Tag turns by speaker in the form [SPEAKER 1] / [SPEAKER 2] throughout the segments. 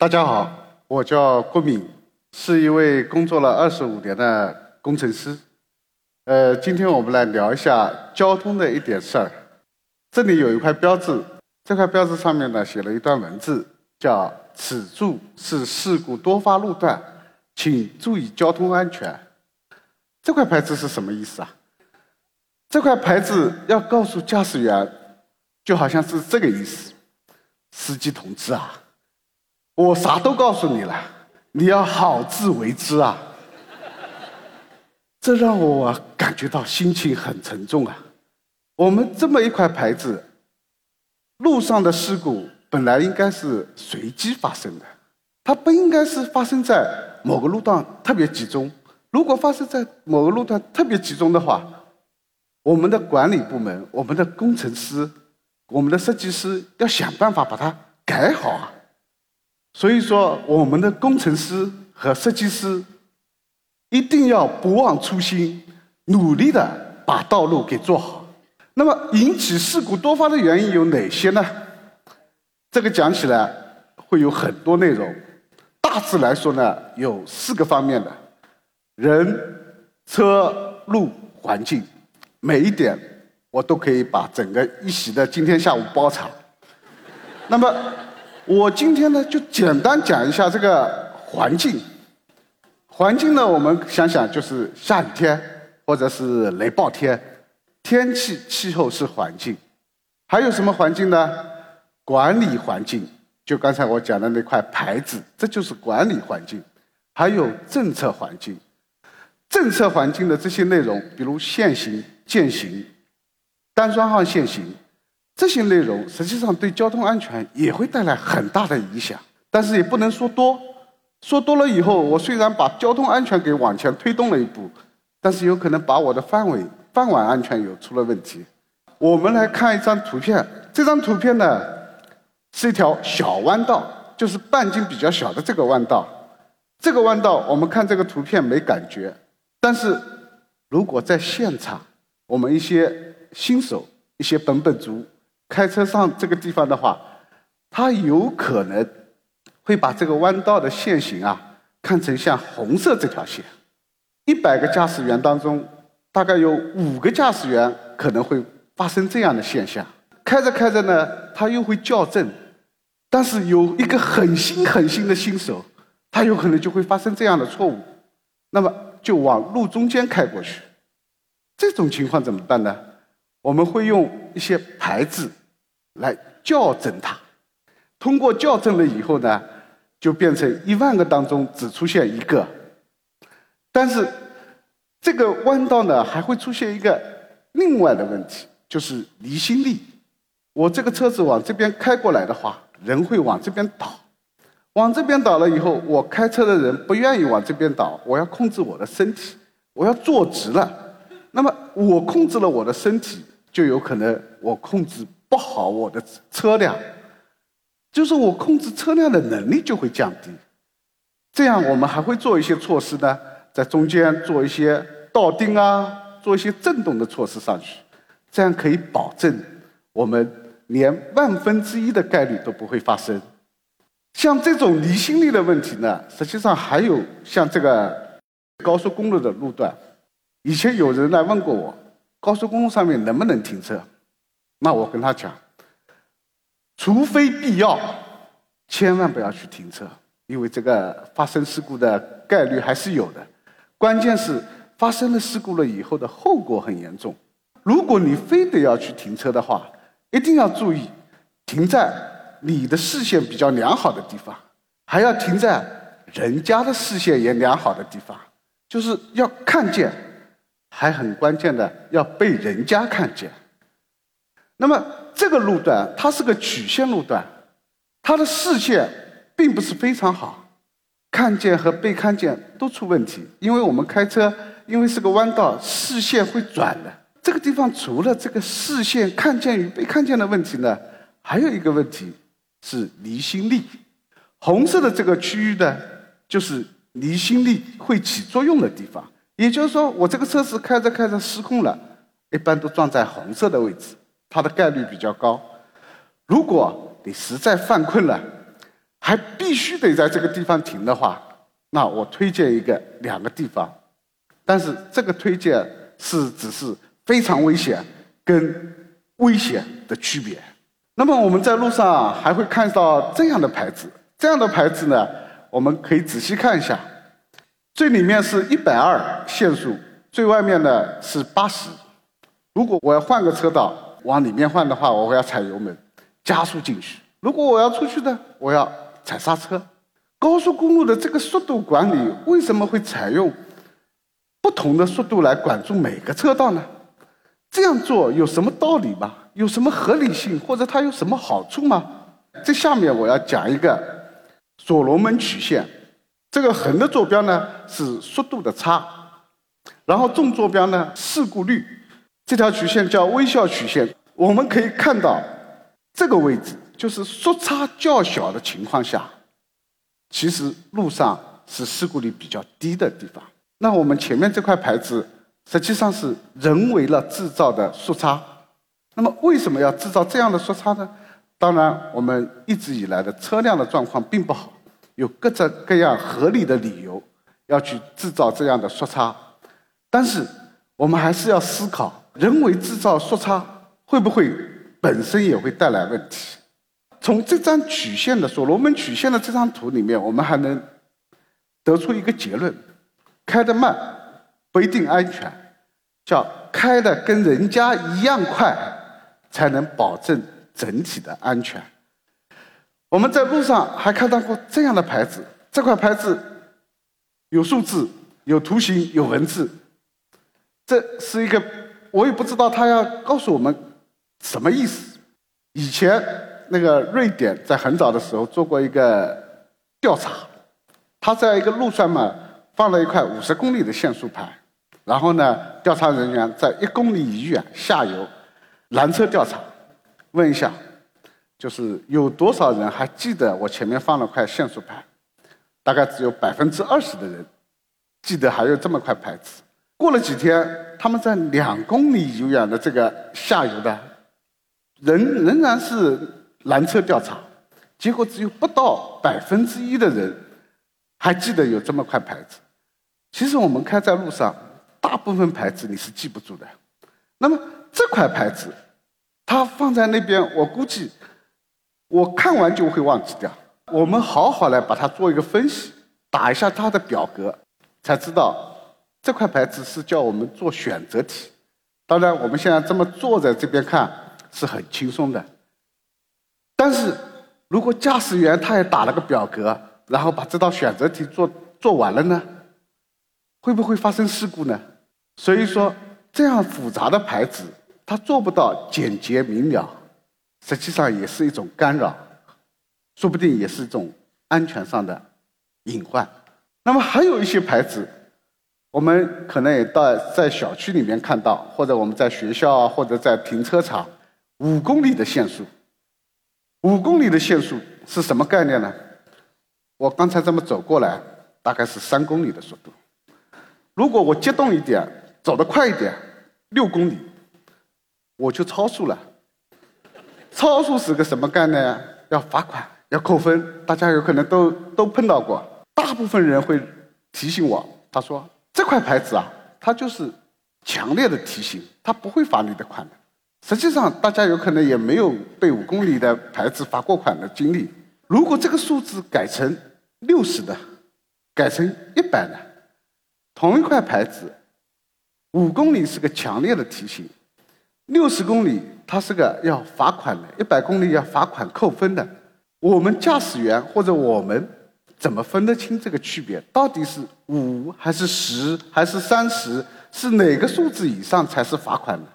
[SPEAKER 1] 大家好，我叫郭敏，是一位工作了二十五年的工程师。呃，今天我们来聊一下交通的一点事儿。这里有一块标志，这块标志上面呢写了一段文字，叫“此处是事故多发路段，请注意交通安全”。这块牌子是什么意思啊？这块牌子要告诉驾驶员，就好像是这个意思：司机同志啊，我啥都告诉你了，你要好自为之啊！这让我感觉到心情很沉重啊。我们这么一块牌子，路上的事故本来应该是随机发生的，它不应该是发生在某个路段特别集中。如果发生在某个路段特别集中的话，我们的管理部门、我们的工程师、我们的设计师要想办法把它改好啊。所以说，我们的工程师和设计师一定要不忘初心，努力的把道路给做好。那么，引起事故多发的原因有哪些呢？这个讲起来会有很多内容。大致来说呢，有四个方面的。人、车、路、环境，每一点我都可以把整个一席的今天下午包场。那么，我今天呢就简单讲一下这个环境。环境呢，我们想想就是下雨天或者是雷暴天，天气气候是环境。还有什么环境呢？管理环境，就刚才我讲的那块牌子，这就是管理环境。还有政策环境。政策环境的这些内容，比如限行、限行、单双号限行，这些内容实际上对交通安全也会带来很大的影响。但是也不能说多，说多了以后，我虽然把交通安全给往前推动了一步，但是有可能把我的范围、饭碗安全有出了问题。我们来看一张图片，这张图片呢是一条小弯道，就是半径比较小的这个弯道。这个弯道，我们看这个图片没感觉。但是，如果在现场，我们一些新手、一些本本族开车上这个地方的话，他有可能会把这个弯道的线型啊看成像红色这条线。一百个驾驶员当中，大概有五个驾驶员可能会发生这样的现象。开着开着呢，他又会校正，但是有一个很新很新的新手，他有可能就会发生这样的错误。那么。就往路中间开过去，这种情况怎么办呢？我们会用一些牌子来校正它。通过校正了以后呢，就变成一万个当中只出现一个。但是这个弯道呢，还会出现一个另外的问题，就是离心力。我这个车子往这边开过来的话，人会往这边倒。往这边倒了以后，我开车的人不愿意往这边倒，我要控制我的身体，我要坐直了。那么我控制了我的身体，就有可能我控制不好我的车辆，就是我控制车辆的能力就会降低。这样我们还会做一些措施呢，在中间做一些倒钉啊，做一些震动的措施上去，这样可以保证我们连万分之一的概率都不会发生。像这种离心力的问题呢，实际上还有像这个高速公路的路段，以前有人来问过我，高速公路上面能不能停车？那我跟他讲，除非必要，千万不要去停车，因为这个发生事故的概率还是有的。关键是发生了事故了以后的后果很严重。如果你非得要去停车的话，一定要注意停在。你的视线比较良好的地方，还要停在人家的视线也良好的地方，就是要看见，还很关键的要被人家看见。那么这个路段它是个曲线路段，它的视线并不是非常好，看见和被看见都出问题。因为我们开车，因为是个弯道，视线会转的。这个地方除了这个视线看见与被看见的问题呢，还有一个问题。是离心力，红色的这个区域呢，就是离心力会起作用的地方。也就是说，我这个车子开着开着失控了，一般都撞在红色的位置，它的概率比较高。如果你实在犯困了，还必须得在这个地方停的话，那我推荐一个两个地方，但是这个推荐是只是非常危险跟危险的区别。那么我们在路上还会看到这样的牌子，这样的牌子呢，我们可以仔细看一下，最里面是一百二限速，最外面呢是八十。如果我要换个车道往里面换的话，我要踩油门加速进去；如果我要出去呢，我要踩刹车。高速公路的这个速度管理为什么会采用不同的速度来管住每个车道呢？这样做有什么道理吗？有什么合理性，或者它有什么好处吗？这下面我要讲一个所罗门曲线。这个横的坐标呢是速度的差，然后纵坐标呢事故率。这条曲线叫微笑曲线。我们可以看到，这个位置就是速差较小的情况下，其实路上是事故率比较低的地方。那我们前面这块牌子实际上是人为了制造的速差。那么为什么要制造这样的速差呢？当然，我们一直以来的车辆的状况并不好，有各种各样合理的理由要去制造这样的速差。但是，我们还是要思考，人为制造速差会不会本身也会带来问题？从这张曲线的所罗门曲线的这张图里面，我们还能得出一个结论：开得慢不一定安全，叫开的跟人家一样快。才能保证整体的安全。我们在路上还看到过这样的牌子，这块牌子有数字、有图形、有文字。这是一个，我也不知道他要告诉我们什么意思。以前那个瑞典在很早的时候做过一个调查，他在一个路上嘛放了一块五十公里的限速牌，然后呢，调查人员在一公里以远下游。拦车调查，问一下，就是有多少人还记得我前面放了块限速牌？大概只有百分之二十的人记得还有这么块牌子。过了几天，他们在两公里以远的这个下游的，人仍然是拦车调查，结果只有不到百分之一的人还记得有这么块牌子。其实我们开在路上，大部分牌子你是记不住的。那么。这块牌子，它放在那边，我估计我看完就会忘记掉。我们好好来把它做一个分析，打一下它的表格，才知道这块牌子是叫我们做选择题。当然，我们现在这么坐在这边看是很轻松的，但是如果驾驶员他也打了个表格，然后把这道选择题做做完了呢，会不会发生事故呢？所以说。这样复杂的牌子，它做不到简洁明了，实际上也是一种干扰，说不定也是一种安全上的隐患。那么还有一些牌子，我们可能也到在小区里面看到，或者我们在学校啊或者在停车场，五公里的限速。五公里的限速是什么概念呢？我刚才这么走过来，大概是三公里的速度。如果我激动一点。走得快一点，六公里，我就超速了。超速是个什么概念？要罚款，要扣分。大家有可能都都碰到过。大部分人会提醒我，他说这块牌子啊，它就是强烈的提醒，它不会罚你的款的。实际上，大家有可能也没有被五公里的牌子罚过款的经历。如果这个数字改成六十的，改成一百的，同一块牌子。五公里是个强烈的提醒，六十公里它是个要罚款的，一百公里要罚款扣分的。我们驾驶员或者我们怎么分得清这个区别？到底是五还是十还是三十？是哪个数字以上才是罚款呢？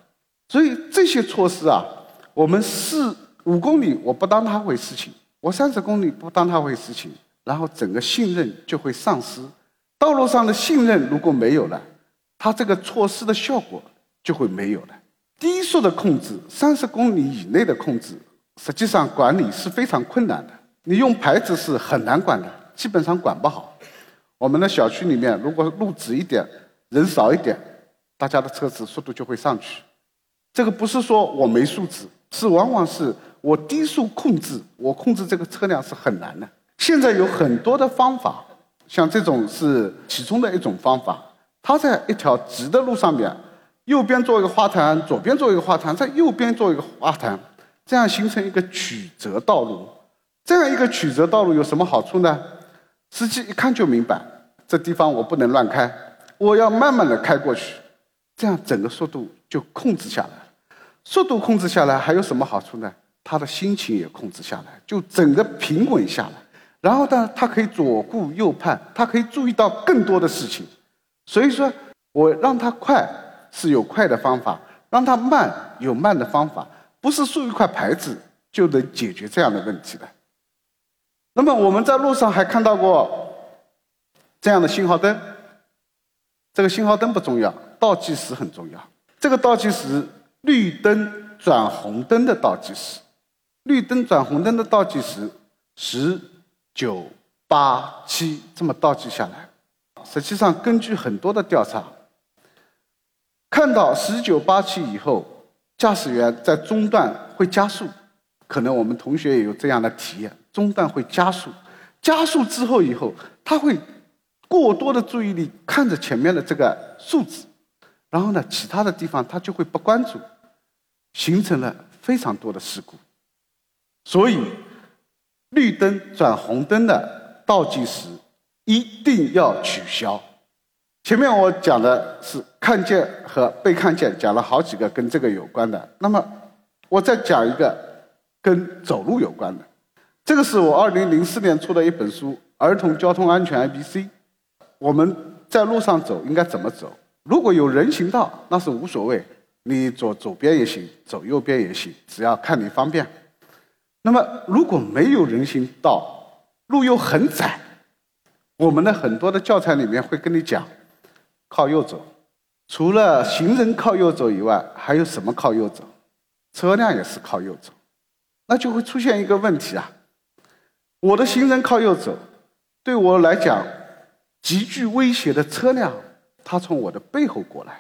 [SPEAKER 1] 所以这些措施啊，我们四五公里我不当它回事情，我三十公里不当它回事情，然后整个信任就会丧失。道路上的信任如果没有了。它这个措施的效果就会没有了。低速的控制，三十公里以内的控制，实际上管理是非常困难的。你用牌子是很难管的，基本上管不好。我们的小区里面，如果路直一点，人少一点，大家的车子速度就会上去。这个不是说我没素质，是往往是我低速控制，我控制这个车辆是很难的。现在有很多的方法，像这种是其中的一种方法。它在一条直的路上面，右边做一个花坛，左边做一个花坛，在右边做一个花坛，这样形成一个曲折道路。这样一个曲折道路有什么好处呢？司机一看就明白，这地方我不能乱开，我要慢慢的开过去，这样整个速度就控制下来。速度控制下来还有什么好处呢？他的心情也控制下来，就整个平稳下来。然后呢，他可以左顾右盼，他可以注意到更多的事情。所以说，我让他快是有快的方法，让它慢有慢的方法，不是竖一块牌子就能解决这样的问题的。那么我们在路上还看到过这样的信号灯，这个信号灯不重要，倒计时很重要。这个倒计时，绿灯转红灯的倒计时，绿灯转红灯的倒计时，十。九八七这么倒计下来，实际上根据很多的调查，看到十九八七以后，驾驶员在中段会加速，可能我们同学也有这样的体验，中段会加速，加速之后以后，他会过多的注意力看着前面的这个数字，然后呢，其他的地方他就会不关注，形成了非常多的事故，所以。绿灯转红灯的倒计时一定要取消。前面我讲的是看见和被看见，讲了好几个跟这个有关的。那么我再讲一个跟走路有关的。这个是我二零零四年出的一本书《儿童交通安全 ABC》。我们在路上走应该怎么走？如果有人行道，那是无所谓，你走左边也行，走右边也行，只要看你方便。那么，如果没有人行道，路又很窄，我们的很多的教材里面会跟你讲，靠右走。除了行人靠右走以外，还有什么靠右走？车辆也是靠右走。那就会出现一个问题啊，我的行人靠右走，对我来讲极具威胁的车辆，它从我的背后过来。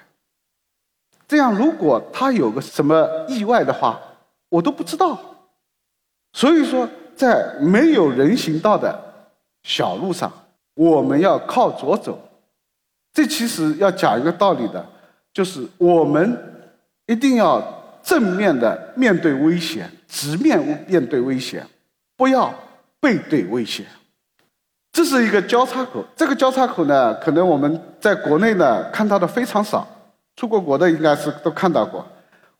[SPEAKER 1] 这样，如果他有个什么意外的话，我都不知道。所以说，在没有人行道的小路上，我们要靠左走。这其实要讲一个道理的，就是我们一定要正面的面对危险，直面面对危险，不要背对危险。这是一个交叉口，这个交叉口呢，可能我们在国内呢看到的非常少，出过国的应该是都看到过。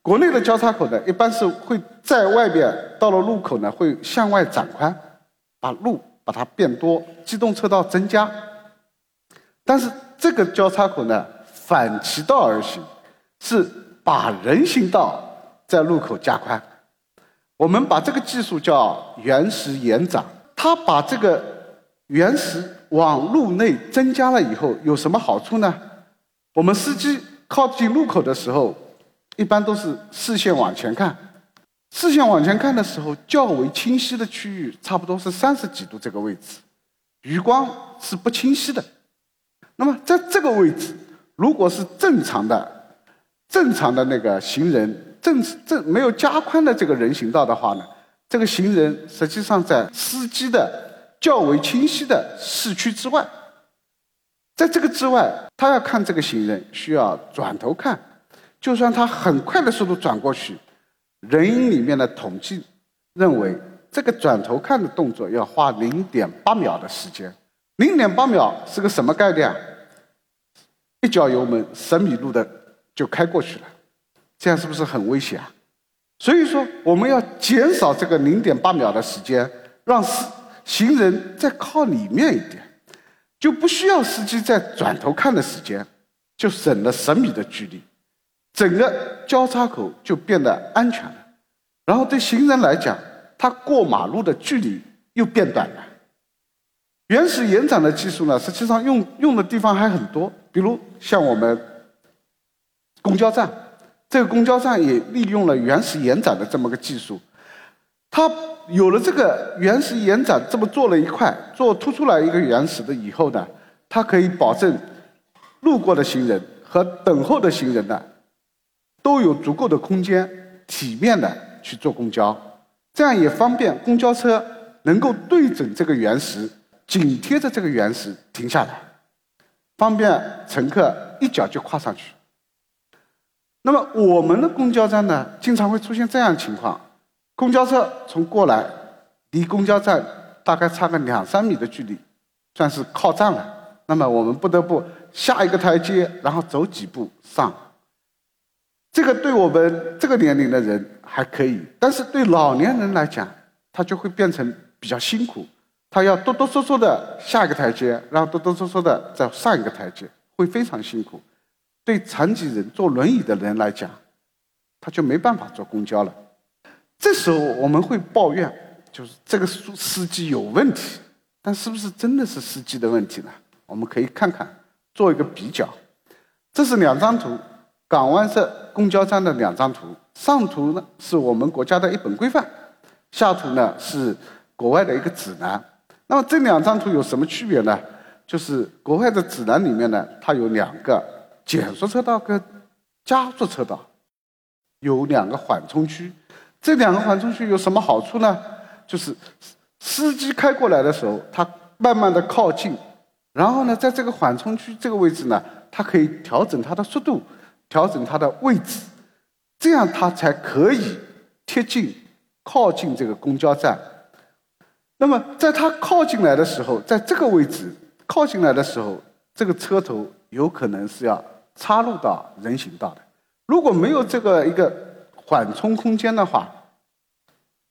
[SPEAKER 1] 国内的交叉口呢，一般是会在外边到了路口呢，会向外展宽，把路把它变多，机动车道增加。但是这个交叉口呢，反其道而行，是把人行道在路口加宽。我们把这个技术叫原石延展。它把这个原石往路内增加了以后，有什么好处呢？我们司机靠近路口的时候。一般都是视线往前看，视线往前看的时候，较为清晰的区域差不多是三十几度这个位置，余光是不清晰的。那么在这个位置，如果是正常的、正常的那个行人正正没有加宽的这个人行道的话呢，这个行人实际上在司机的较为清晰的视区之外，在这个之外，他要看这个行人需要转头看。就算他很快的速度转过去，人影里面的统计认为，这个转头看的动作要花零点八秒的时间。零点八秒是个什么概念？一脚油门十米路的就开过去了，这样是不是很危险啊？所以说，我们要减少这个零点八秒的时间，让司行人再靠里面一点，就不需要司机再转头看的时间，就省了十米的距离。整个交叉口就变得安全了，然后对行人来讲，他过马路的距离又变短了。原始延展的技术呢，实际上用用的地方还很多，比如像我们公交站，这个公交站也利用了原始延展的这么个技术。它有了这个原始延展，这么做了一块，做突出来一个原始的以后呢，它可以保证路过的行人和等候的行人呢。都有足够的空间，体面的去坐公交，这样也方便公交车能够对准这个原石，紧贴着这个原石停下来，方便乘客一脚就跨上去。那么我们的公交站呢，经常会出现这样的情况：公交车从过来，离公交站大概差个两三米的距离，算是靠站了。那么我们不得不下一个台阶，然后走几步上。这个对我们这个年龄的人还可以，但是对老年人来讲，他就会变成比较辛苦。他要哆哆嗦嗦的下一个台阶，然后哆哆嗦嗦的再上一个台阶，会非常辛苦。对残疾人坐轮椅的人来讲，他就没办法坐公交了。这时候我们会抱怨，就是这个司司机有问题，但是不是真的是司机的问题呢？我们可以看看，做一个比较。这是两张图，港湾社公交站的两张图。上图呢是我们国家的一本规范，下图呢是国外的一个指南。那么这两张图有什么区别呢？就是国外的指南里面呢，它有两个。减速车道跟加速车道有两个缓冲区，这两个缓冲区有什么好处呢？就是司机开过来的时候，他慢慢的靠近，然后呢，在这个缓冲区这个位置呢，它可以调整它的速度，调整它的位置，这样它才可以贴近靠近这个公交站。那么在它靠近来的时候，在这个位置靠近来的时候，这个车头有可能是要。插入到人行道的，如果没有这个一个缓冲空间的话，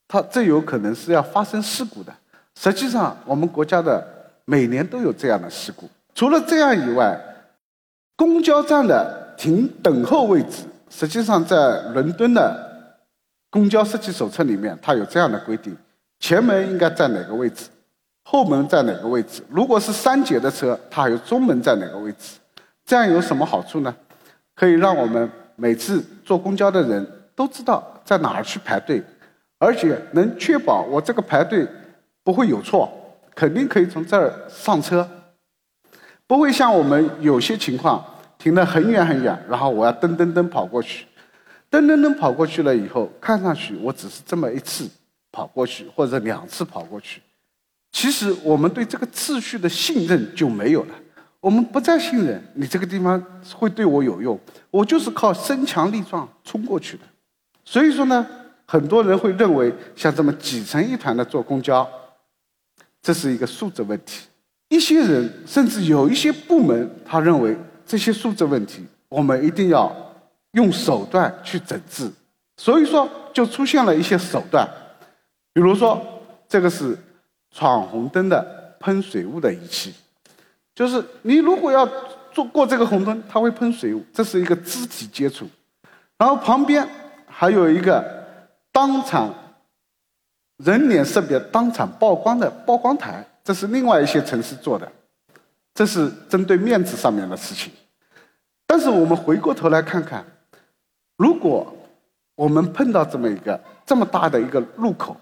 [SPEAKER 1] 它这有可能是要发生事故的。实际上，我们国家的每年都有这样的事故。除了这样以外，公交站的停等候位置，实际上在伦敦的公交设计手册里面，它有这样的规定：前门应该在哪个位置，后门在哪个位置。如果是三节的车，它还有中门在哪个位置。这样有什么好处呢？可以让我们每次坐公交的人都知道在哪儿去排队，而且能确保我这个排队不会有错，肯定可以从这儿上车，不会像我们有些情况停得很远很远，然后我要噔噔噔跑过去，噔噔噔跑过去了以后，看上去我只是这么一次跑过去或者两次跑过去，其实我们对这个秩序的信任就没有了。我们不再信任你这个地方会对我有用，我就是靠身强力壮冲过去的。所以说呢，很多人会认为像这么挤成一团的坐公交，这是一个素质问题。一些人甚至有一些部门，他认为这些素质问题，我们一定要用手段去整治。所以说，就出现了一些手段，比如说这个是闯红灯的喷水雾的仪器。就是你如果要做过这个红灯，它会喷水雾，这是一个肢体接触。然后旁边还有一个当场人脸识别、当场曝光的曝光台，这是另外一些城市做的，这是针对面子上面的事情。但是我们回过头来看看，如果我们碰到这么一个这么大的一个路口，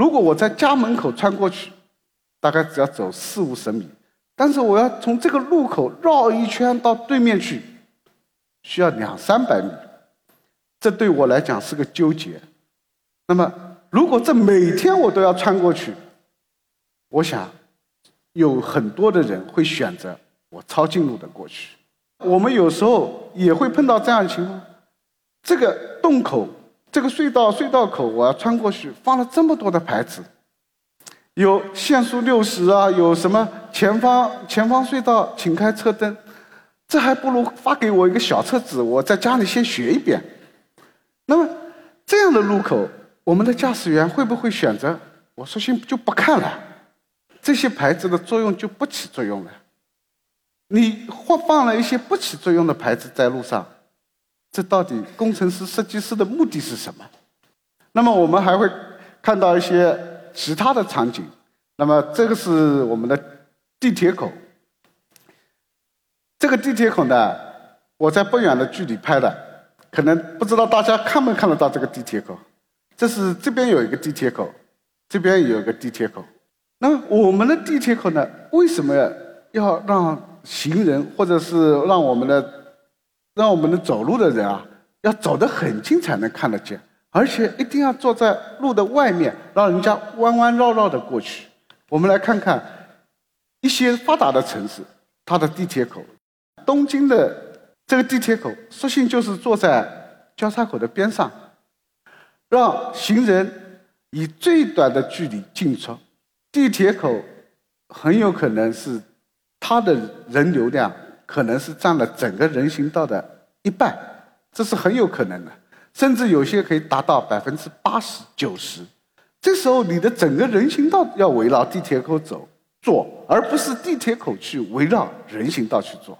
[SPEAKER 1] 如果我在家门口穿过去，大概只要走四五十米。但是我要从这个路口绕一圈到对面去，需要两三百米，这对我来讲是个纠结。那么，如果这每天我都要穿过去，我想有很多的人会选择我抄近路的过去。我们有时候也会碰到这样的情况：这个洞口、这个隧道、隧道口，我要穿过去，放了这么多的牌子。有限速六十啊，有什么前方前方隧道请开车灯，这还不如发给我一个小册子，我在家里先学一遍。那么这样的路口，我们的驾驶员会不会选择我索性就不看了？这些牌子的作用就不起作用了。你或放了一些不起作用的牌子在路上，这到底工程师设计师的目的是什么？那么我们还会看到一些。其他的场景，那么这个是我们的地铁口。这个地铁口呢，我在不远的距离拍的，可能不知道大家看没看得到这个地铁口。这是这边有一个地铁口，这边有一个地铁口。那我们的地铁口呢，为什么要让行人或者是让我们的让我们的走路的人啊，要走得很近才能看得见？而且一定要坐在路的外面，让人家弯弯绕绕的过去。我们来看看一些发达的城市，它的地铁口，东京的这个地铁口，索性就是坐在交叉口的边上，让行人以最短的距离进出。地铁口很有可能是它的人流量可能是占了整个人行道的一半，这是很有可能的。甚至有些可以达到百分之八十九十，这时候你的整个人行道要围绕地铁口走做，而不是地铁口去围绕人行道去做。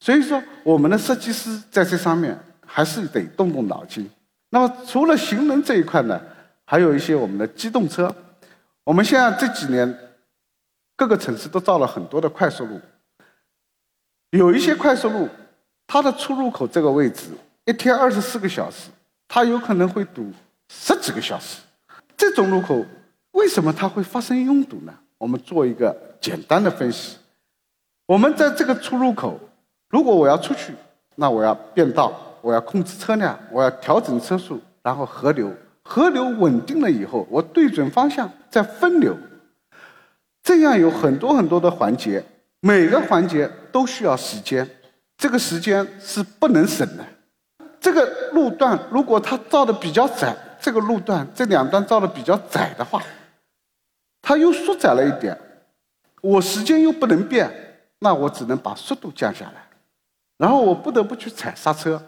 [SPEAKER 1] 所以说，我们的设计师在这上面还是得动动脑筋。那么，除了行人这一块呢，还有一些我们的机动车。我们现在这几年各个城市都造了很多的快速路，有一些快速路，它的出入口这个位置。一天二十四个小时，它有可能会堵十几个小时。这种路口为什么它会发生拥堵呢？我们做一个简单的分析。我们在这个出入口，如果我要出去，那我要变道，我要控制车辆，我要调整车速，然后合流，合流稳定了以后，我对准方向再分流。这样有很多很多的环节，每个环节都需要时间，这个时间是不能省的。这个路段如果它造的比较窄，这个路段这两段造的比较窄的话，它又缩窄了一点，我时间又不能变，那我只能把速度降下来，然后我不得不去踩刹车。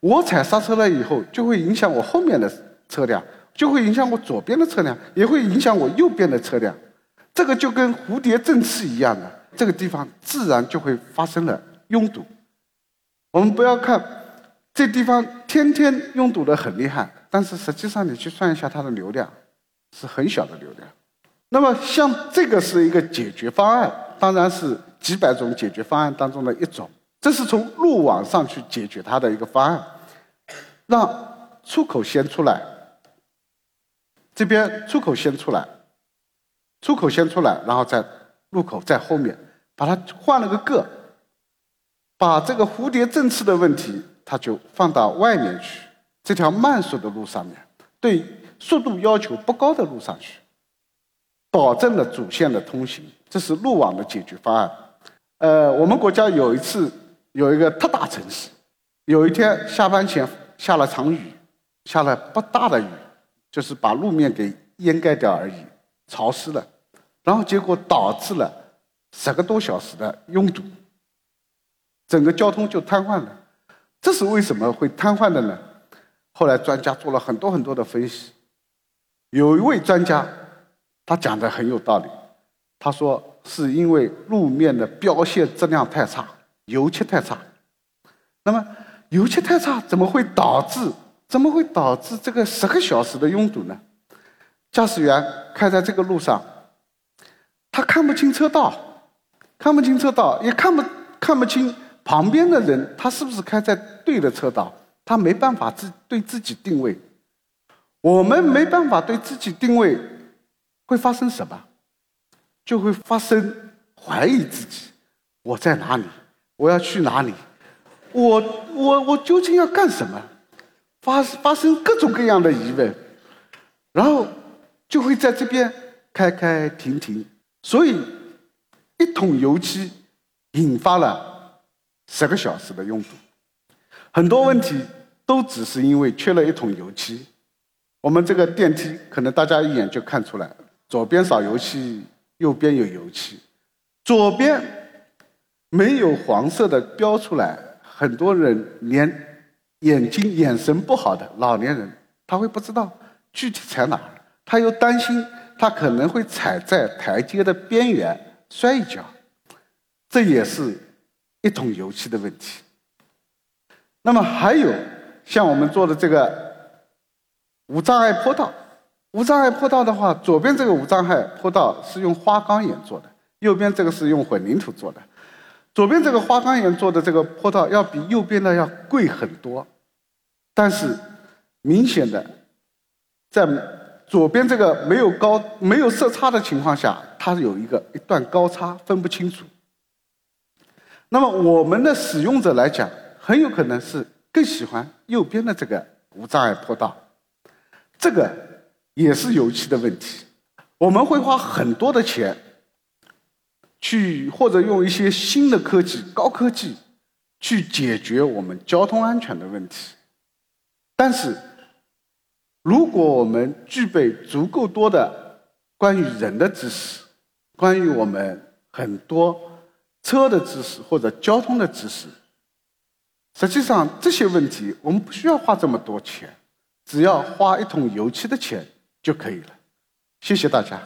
[SPEAKER 1] 我踩刹车了以后，就会影响我后面的车辆，就会影响我左边的车辆，也会影响我右边的车辆。这个就跟蝴蝶振翅一样的，这个地方自然就会发生了拥堵。我们不要看。这地方天天拥堵的很厉害，但是实际上你去算一下它的流量，是很小的流量。那么像这个是一个解决方案，当然是几百种解决方案当中的一种。这是从路网上去解决它的一个方案，让出口先出来，这边出口先出来，出口先出来，然后在路口在后面，把它换了个个，把这个蝴蝶振翅的问题。它就放到外面去，这条慢速的路上面，对速度要求不高的路上去，保证了主线的通行，这是路网的解决方案。呃，我们国家有一次有一个特大城市，有一天下班前下了场雨，下了不大的雨，就是把路面给掩盖掉而已，潮湿了，然后结果导致了十个多小时的拥堵，整个交通就瘫痪了。这是为什么会瘫痪的呢？后来专家做了很多很多的分析，有一位专家，他讲的很有道理。他说是因为路面的标线质量太差，油漆太差。那么油漆太差，怎么会导致怎么会导致这个十个小时的拥堵呢？驾驶员开在这个路上，他看不清车道，看不清车道，也看不看不清。旁边的人，他是不是开在对的车道？他没办法自对自己定位。我们没办法对自己定位，会发生什么？就会发生怀疑自己：我在哪里？我要去哪里？我我我究竟要干什么？发发生各种各样的疑问，然后就会在这边开开停停。所以，一桶油漆引发了。十个小时的拥堵，很多问题都只是因为缺了一桶油漆。我们这个电梯可能大家一眼就看出来，左边少油漆，右边有油漆。左边没有黄色的标出来，很多人连眼睛眼神不好的老年人，他会不知道具体踩哪，他又担心他可能会踩在台阶的边缘摔一跤，这也是。一桶油漆的问题。那么还有像我们做的这个无障碍坡道，无障碍坡道的话，左边这个无障碍坡道是用花岗岩做的，右边这个是用混凝土做的。左边这个花岗岩做的这个坡道要比右边的要贵很多，但是明显的在左边这个没有高没有色差的情况下，它有一个一段高差分不清楚。那么我们的使用者来讲，很有可能是更喜欢右边的这个无障碍坡道，这个也是油漆的问题。我们会花很多的钱去，或者用一些新的科技、高科技去解决我们交通安全的问题。但是，如果我们具备足够多的关于人的知识，关于我们很多车的知识或者交通的知识，实际上，这些问题我们不需要花这么多钱，只要花一桶油漆的钱就可以了。谢谢大家。